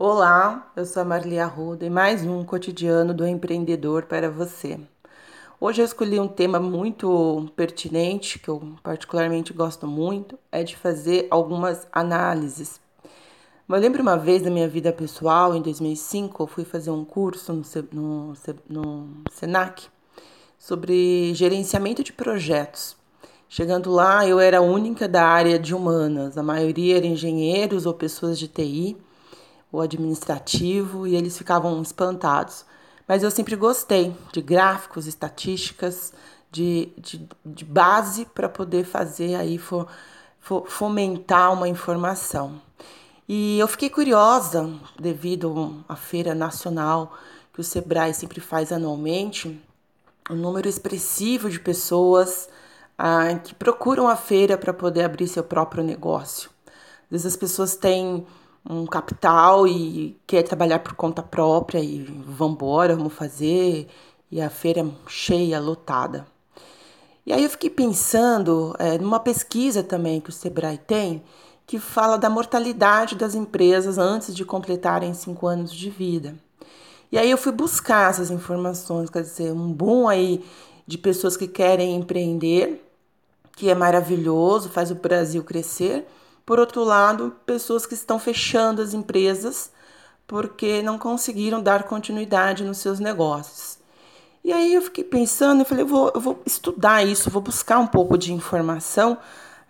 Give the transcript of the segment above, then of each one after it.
Olá, eu sou a Marli Arruda e mais um cotidiano do empreendedor para você. Hoje eu escolhi um tema muito pertinente, que eu particularmente gosto muito, é de fazer algumas análises. Eu lembro uma vez da minha vida pessoal, em 2005, eu fui fazer um curso no, no, no SENAC sobre gerenciamento de projetos. Chegando lá, eu era a única da área de humanas, a maioria era engenheiros ou pessoas de TI o administrativo e eles ficavam espantados. Mas eu sempre gostei de gráficos, estatísticas, de, de, de base para poder fazer aí for, for, fomentar uma informação. E eu fiquei curiosa devido à feira nacional que o Sebrae sempre faz anualmente, um número expressivo de pessoas ah, que procuram a feira para poder abrir seu próprio negócio. Às vezes as pessoas têm um capital e quer trabalhar por conta própria e vambora, vamos fazer, e a feira cheia, lotada. E aí eu fiquei pensando é, numa pesquisa também que o Sebrae tem, que fala da mortalidade das empresas antes de completarem cinco anos de vida. E aí eu fui buscar essas informações, quer dizer, um boom aí de pessoas que querem empreender, que é maravilhoso, faz o Brasil crescer, por outro lado, pessoas que estão fechando as empresas porque não conseguiram dar continuidade nos seus negócios. E aí eu fiquei pensando, eu falei, eu vou, eu vou estudar isso, vou buscar um pouco de informação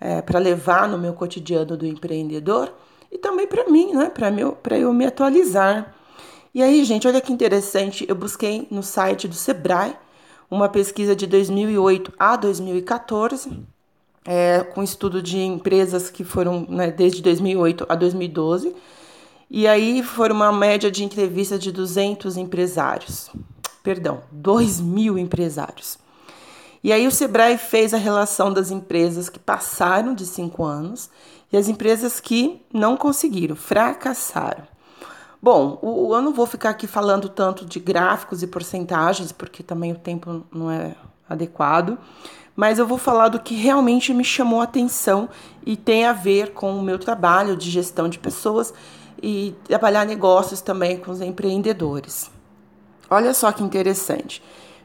é, para levar no meu cotidiano do empreendedor e também para mim, né, para eu me atualizar. E aí, gente, olha que interessante, eu busquei no site do Sebrae uma pesquisa de 2008 a 2014 é, com estudo de empresas que foram né, desde 2008 a 2012. E aí foram uma média de entrevista de 200 empresários. Perdão, 2 mil empresários. E aí o Sebrae fez a relação das empresas que passaram de cinco anos e as empresas que não conseguiram, fracassaram. Bom, o, eu não vou ficar aqui falando tanto de gráficos e porcentagens, porque também o tempo não é adequado, mas eu vou falar do que realmente me chamou a atenção e tem a ver com o meu trabalho de gestão de pessoas e trabalhar negócios também com os empreendedores. Olha só que interessante.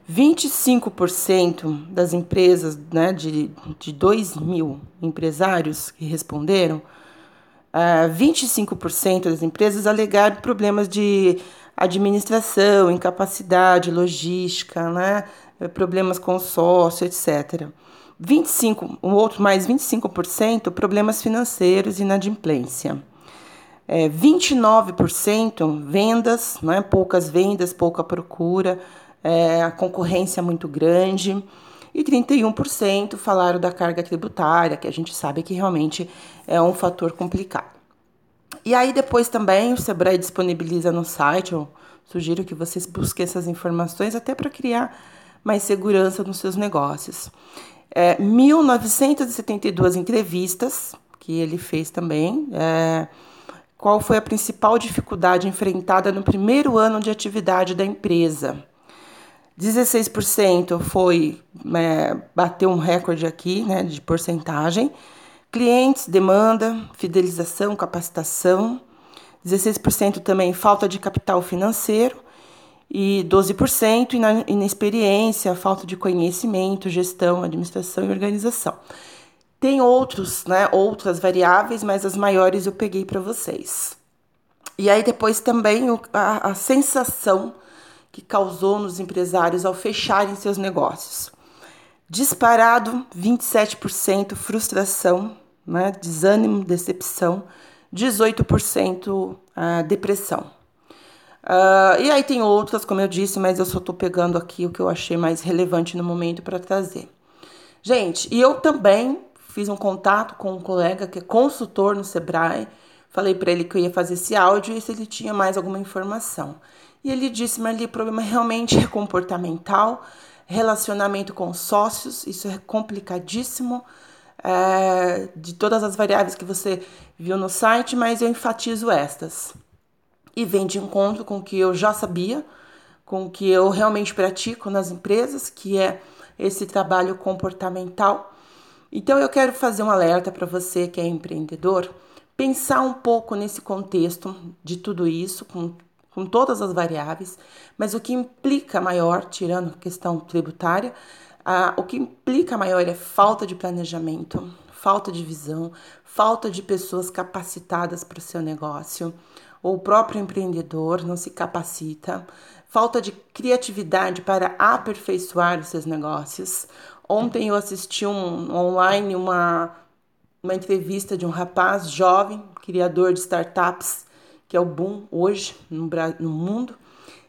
25% das empresas, né, de, de 2 mil empresários que responderam, uh, ah, 25% das empresas alegaram problemas de administração, incapacidade, logística, né, eh, problemas com sócio, etc. 25, um outro mais 25% problemas financeiros e inadimplência. É, 29% vendas, né, poucas vendas, pouca procura, é, a concorrência muito grande. E 31% falaram da carga tributária, que a gente sabe que realmente é um fator complicado. E aí depois também o Sebrae disponibiliza no site, eu sugiro que vocês busquem essas informações até para criar mais segurança nos seus negócios. É, 1972 entrevistas que ele fez também. É, qual foi a principal dificuldade enfrentada no primeiro ano de atividade da empresa? 16% foi é, bateu um recorde aqui, né, de porcentagem. Clientes, demanda, fidelização, capacitação. 16% também falta de capital financeiro e 12% inexperiência, falta de conhecimento, gestão, administração e organização. Tem outros, né, outras variáveis, mas as maiores eu peguei para vocês. E aí depois também a, a sensação que causou nos empresários ao fecharem seus negócios. Disparado 27% frustração, né, desânimo, decepção, 18% a depressão. Uh, e aí tem outras, como eu disse, mas eu só estou pegando aqui o que eu achei mais relevante no momento para trazer. Gente, e eu também fiz um contato com um colega que é consultor no Sebrae. Falei para ele que eu ia fazer esse áudio e se ele tinha mais alguma informação. E ele disse, Marli, o problema realmente é comportamental, relacionamento com sócios, isso é complicadíssimo. É, de todas as variáveis que você viu no site, mas eu enfatizo estas e vem de encontro com o que eu já sabia, com o que eu realmente pratico nas empresas, que é esse trabalho comportamental. Então eu quero fazer um alerta para você que é empreendedor, pensar um pouco nesse contexto de tudo isso, com, com todas as variáveis, mas o que implica maior, tirando a questão tributária, o que implica maior é falta de planejamento, falta de visão, falta de pessoas capacitadas para o seu negócio, ou o próprio empreendedor não se capacita, falta de criatividade para aperfeiçoar os seus negócios. Ontem eu assisti um online uma uma entrevista de um rapaz jovem, criador de startups, que é o boom hoje no, no mundo,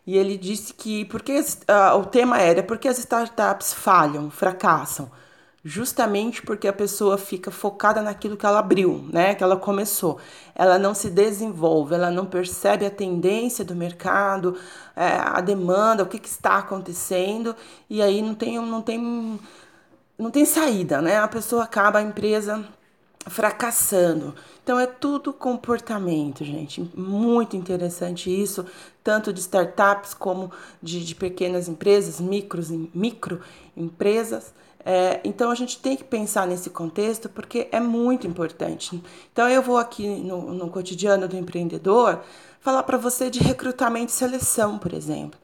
e ele disse que porque uh, o tema era porque as startups falham, fracassam, justamente porque a pessoa fica focada naquilo que ela abriu, né, que ela começou. Ela não se desenvolve, ela não percebe a tendência do mercado, é, a demanda, o que, que está acontecendo, e aí não tem, não tem, não tem saída, né? A pessoa acaba a empresa fracassando. Então é tudo comportamento, gente. Muito interessante isso, tanto de startups como de, de pequenas empresas, micros, micro empresas. É, então a gente tem que pensar nesse contexto porque é muito importante. Então eu vou aqui no, no cotidiano do empreendedor falar para você de recrutamento e seleção, por exemplo.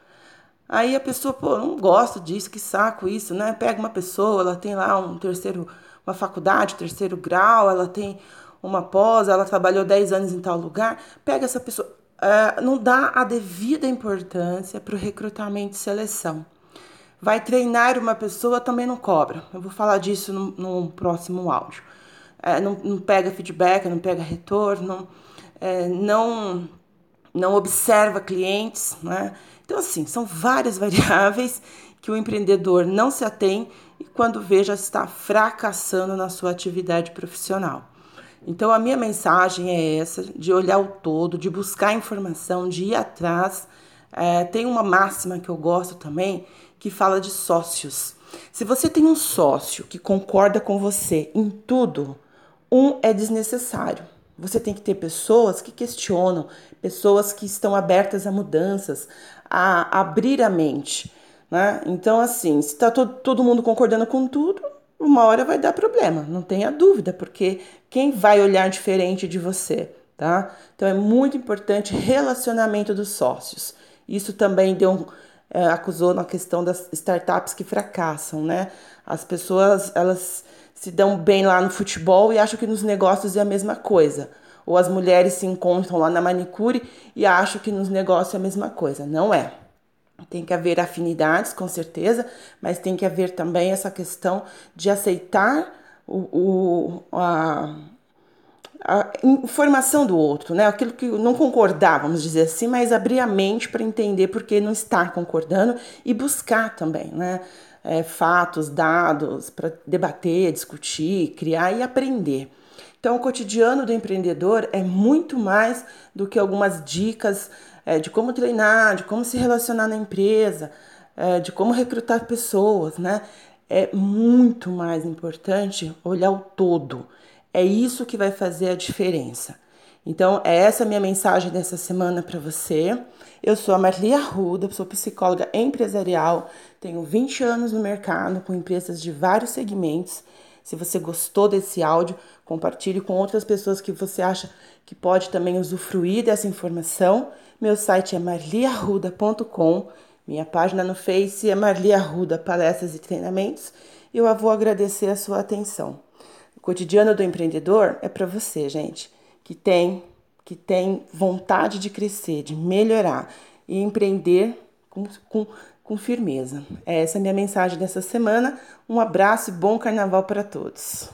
Aí a pessoa, pô, não gosto disso, que saco isso, né? Pega uma pessoa, ela tem lá um terceiro uma faculdade, terceiro grau, ela tem uma pós, ela trabalhou 10 anos em tal lugar, pega essa pessoa. Uh, não dá a devida importância para o recrutamento e seleção. Vai treinar uma pessoa, também não cobra. Eu vou falar disso no, no próximo áudio. É, não, não, pega feedback, não pega retorno, é, não, não observa clientes. Né? Então, assim, são várias variáveis que o empreendedor não se atém e quando vê já está fracassando na sua atividade profissional. Então a minha mensagem é essa, de olhar o todo, de buscar informação, de ir atrás. É, tem uma máxima que eu gosto também que fala de sócios. Se você tem um sócio que concorda com você em tudo, um é desnecessário. Você tem que ter pessoas que questionam, pessoas que estão abertas a mudanças, a abrir a mente. Né? Então, assim, se está todo, todo mundo concordando com tudo, uma hora vai dar problema, não tenha dúvida, porque quem vai olhar diferente de você, tá? Então é muito importante relacionamento dos sócios. Isso também deu é, acusou na questão das startups que fracassam, né? As pessoas elas se dão bem lá no futebol e acham que nos negócios é a mesma coisa. Ou as mulheres se encontram lá na manicure e acham que nos negócios é a mesma coisa. Não é. Tem que haver afinidades, com certeza, mas tem que haver também essa questão de aceitar o, o a, a informação do outro, né? Aquilo que não concordar, vamos dizer assim, mas abrir a mente para entender por que não está concordando e buscar também, né? É, fatos, dados para debater, discutir, criar e aprender. Então, o cotidiano do empreendedor é muito mais do que algumas dicas é, de como treinar, de como se relacionar na empresa, é, de como recrutar pessoas, né? É muito mais importante olhar o todo. É isso que vai fazer a diferença. Então, é essa minha mensagem dessa semana para você. Eu sou a Marli Arruda, sou psicóloga empresarial, tenho 20 anos no mercado com empresas de vários segmentos. Se você gostou desse áudio, compartilhe com outras pessoas que você acha que pode também usufruir dessa informação. Meu site é marliarruda.com. Minha página no Face é Marli Arruda Palestras e Treinamentos. E eu vou agradecer a sua atenção. O cotidiano do empreendedor é para você, gente, que tem que tem vontade de crescer, de melhorar e empreender com, com, com firmeza. Essa é a minha mensagem dessa semana. Um abraço e bom carnaval para todos.